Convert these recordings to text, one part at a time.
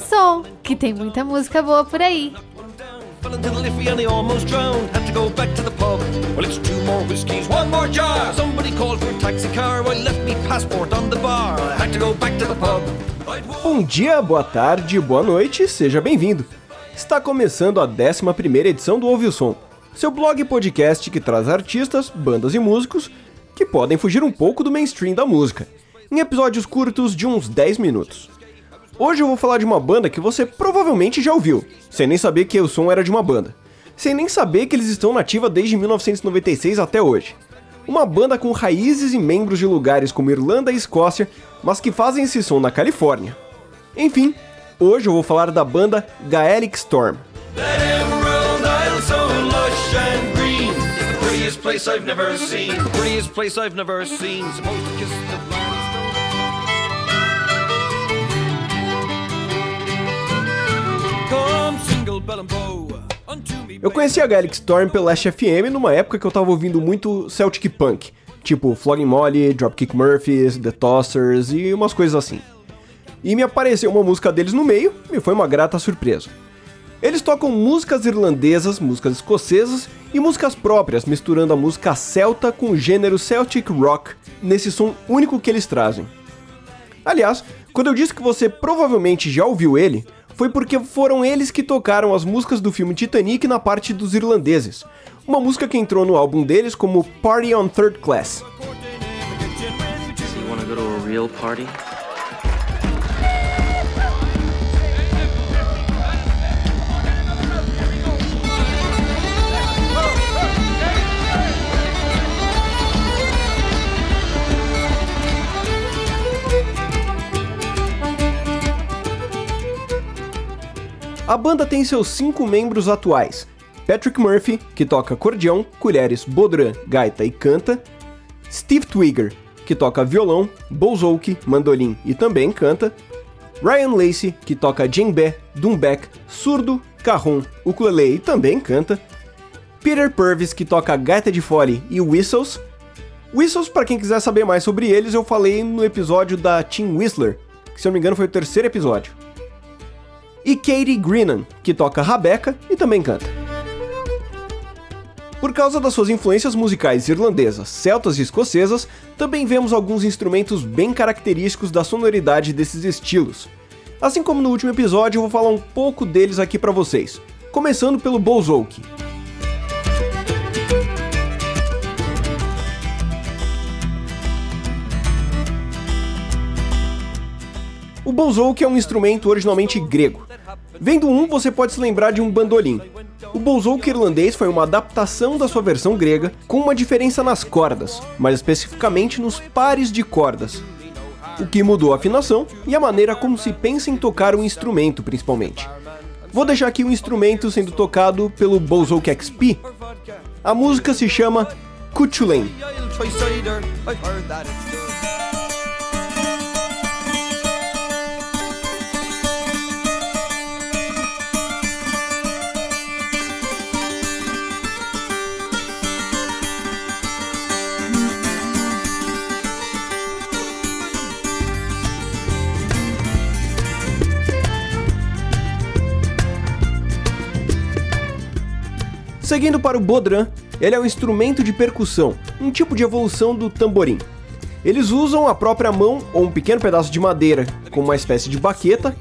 som, que tem muita música boa por aí. Bom dia, boa tarde, boa noite, seja bem-vindo. Está começando a 11 edição do Ouve o Som, seu blog e podcast que traz artistas, bandas e músicos que podem fugir um pouco do mainstream da música, em episódios curtos de uns 10 minutos. Hoje eu vou falar de uma banda que você provavelmente já ouviu, sem nem saber que o som era de uma banda, sem nem saber que eles estão nativa desde 1996 até hoje. Uma banda com raízes e membros de lugares como Irlanda e Escócia, mas que fazem esse som na Califórnia. Enfim, hoje eu vou falar da banda Gaelic Storm. Place I've never seen. The prettiest place I've never seen. Supposed to kiss the Eu conheci a Gaelic Storm pela Last FM numa época que eu tava ouvindo muito Celtic Punk, tipo Flogging Molly, Dropkick Murphys, The Tossers e umas coisas assim. E me apareceu uma música deles no meio e foi uma grata surpresa. Eles tocam músicas irlandesas, músicas escocesas e músicas próprias, misturando a música celta com o gênero Celtic Rock nesse som único que eles trazem. Aliás, quando eu disse que você provavelmente já ouviu ele, foi porque foram eles que tocaram as músicas do filme Titanic na parte dos irlandeses. Uma música que entrou no álbum deles como Party on Third Class. A banda tem seus cinco membros atuais: Patrick Murphy, que toca acordeão, colheres, bodrã, gaita e canta, Steve Twigger, que toca violão, bouzouki, mandolim e também canta, Ryan Lacey, que toca djembe, dumbek, surdo, carrom, ukulele e também canta, Peter Purvis, que toca gaita de fole e whistles. Whistles, para quem quiser saber mais sobre eles, eu falei no episódio da Team Whistler, que se eu não me engano foi o terceiro episódio e Katie Greenan, que toca rabeca e também canta. Por causa das suas influências musicais irlandesas, celtas e escocesas, também vemos alguns instrumentos bem característicos da sonoridade desses estilos. Assim como no último episódio, eu vou falar um pouco deles aqui para vocês, começando pelo bouzouki. O bouzouki é um instrumento originalmente grego. Vendo um, você pode se lembrar de um bandolim. O bouzouki irlandês foi uma adaptação da sua versão grega, com uma diferença nas cordas, mais especificamente nos pares de cordas. O que mudou a afinação e a maneira como se pensa em tocar o instrumento, principalmente. Vou deixar aqui o instrumento sendo tocado pelo Bouzouki XP. A música se chama Kuchulen. Seguindo para o bodrã, ele é um instrumento de percussão, um tipo de evolução do tamborim. Eles usam a própria mão ou um pequeno pedaço de madeira, como uma espécie de baqueta,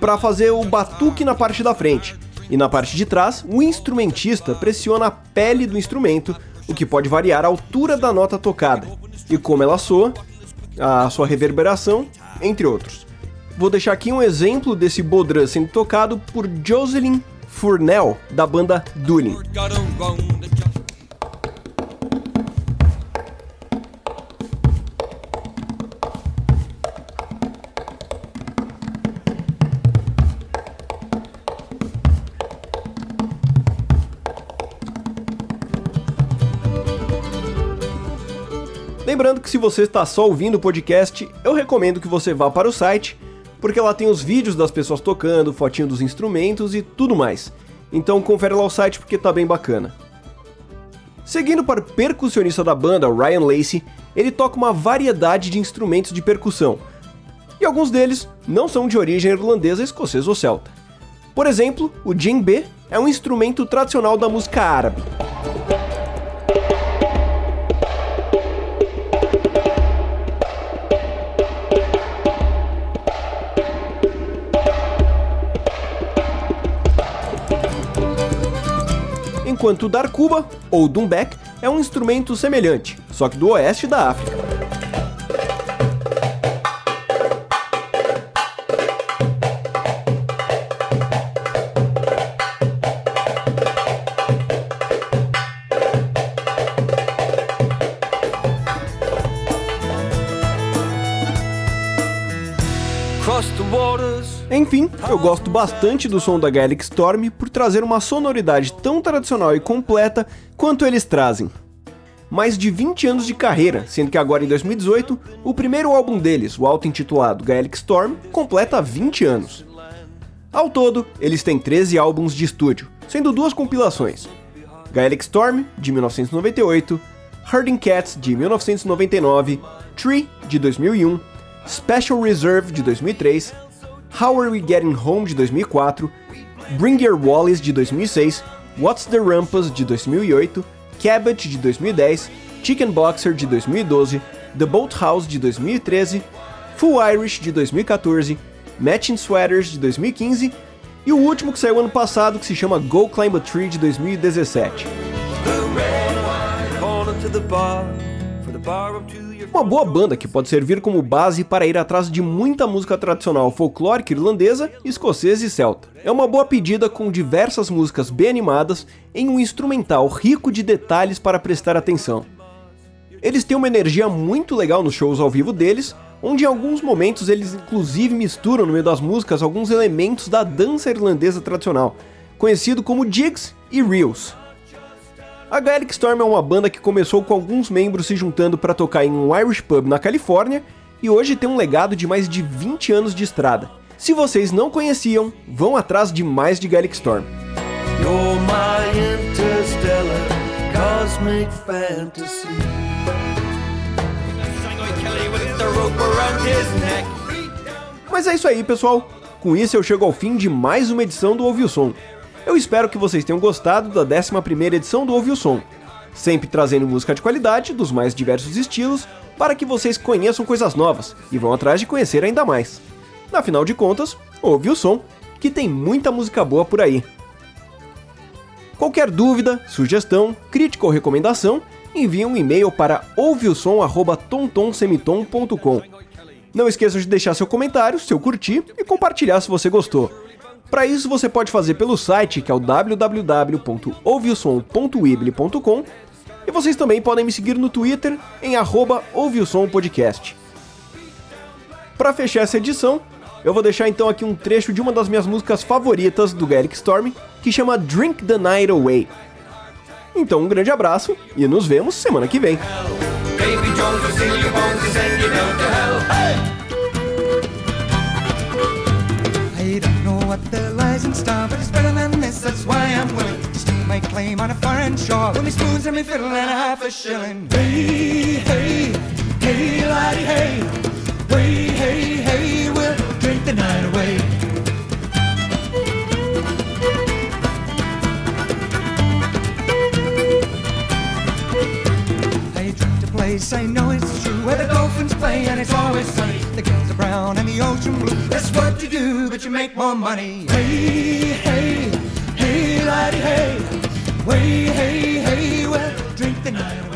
para fazer o batuque na parte da frente. E na parte de trás, o instrumentista pressiona a pele do instrumento, o que pode variar a altura da nota tocada e como ela soa, a sua reverberação, entre outros. Vou deixar aqui um exemplo desse bodrã sendo tocado por Jocelyn Furnell, da banda job. Lembrando que se você está só ouvindo o podcast, eu recomendo que você vá para o site, porque lá tem os vídeos das pessoas tocando, fotinho dos instrumentos e tudo mais. Então confere lá o site porque tá bem bacana. Seguindo para o percussionista da banda, Ryan Lacey, ele toca uma variedade de instrumentos de percussão. E alguns deles não são de origem irlandesa, escocesa ou celta. Por exemplo, o djembe é um instrumento tradicional da música árabe. Enquanto o darkuba, ou dumbek, é um instrumento semelhante, só que do oeste da África. Enfim, eu gosto bastante do som da Gaelic Storm por trazer uma sonoridade tão tradicional e completa quanto eles trazem. Mais de 20 anos de carreira, sendo que agora em 2018, o primeiro álbum deles, o auto-intitulado Gaelic Storm, completa 20 anos. Ao todo, eles têm 13 álbuns de estúdio, sendo duas compilações: Gaelic Storm, de 1998, Herding Cats, de 1999, Tree, de 2001, Special Reserve, de 2003 How Are We Getting Home de 2004, Bring Your Wallace de 2006, What's the Rumpus de 2008, Cabot de 2010, Chicken Boxer de 2012, The Boathouse de 2013, Full Irish de 2014, Matching Sweaters de 2015 e o último que saiu ano passado que se chama Go Climb a Tree de 2017. Uma boa banda que pode servir como base para ir atrás de muita música tradicional folclórica irlandesa, escocesa e celta. É uma boa pedida com diversas músicas bem animadas em um instrumental rico de detalhes para prestar atenção. Eles têm uma energia muito legal nos shows ao vivo deles, onde em alguns momentos eles inclusive misturam no meio das músicas alguns elementos da dança irlandesa tradicional, conhecido como jigs e reels. A Gaelic Storm é uma banda que começou com alguns membros se juntando para tocar em um Irish pub na Califórnia e hoje tem um legado de mais de 20 anos de estrada. Se vocês não conheciam, vão atrás de mais de Gaelic Storm. Mas é isso aí, pessoal. Com isso eu chego ao fim de mais uma edição do Ouviu Som. Eu espero que vocês tenham gostado da 11ª edição do Ouve o Som, sempre trazendo música de qualidade, dos mais diversos estilos, para que vocês conheçam coisas novas e vão atrás de conhecer ainda mais. Afinal de contas, ouve o som, que tem muita música boa por aí. Qualquer dúvida, sugestão, crítica ou recomendação, envie um e-mail para ouveosom@tontonsemitom.com. Não esqueça de deixar seu comentário, seu curtir e compartilhar se você gostou. Para isso você pode fazer pelo site que é o www.ouvilsom.weebly.com e vocês também podem me seguir no Twitter em @ouvilsompodcast. Para fechar essa edição, eu vou deixar então aqui um trecho de uma das minhas músicas favoritas do Gaelic Storm, que chama Drink the Night Away. Então um grande abraço e nos vemos semana que vem. Store, but it's better than this. That's why I'm willing to stake my claim on a foreign shore. With me spoons and me fiddle and a half a shilling. Hey, hey, hey, laddie, hey. Hey, hey, hey, we'll drink the night away. They say no, it's true. Where the dolphins play and it's always sunny. The girls are brown and the ocean blue. That's what you do, but you make more money. Hey, hey, hey, laddie, hey. Way, hey, hey, well, drink the night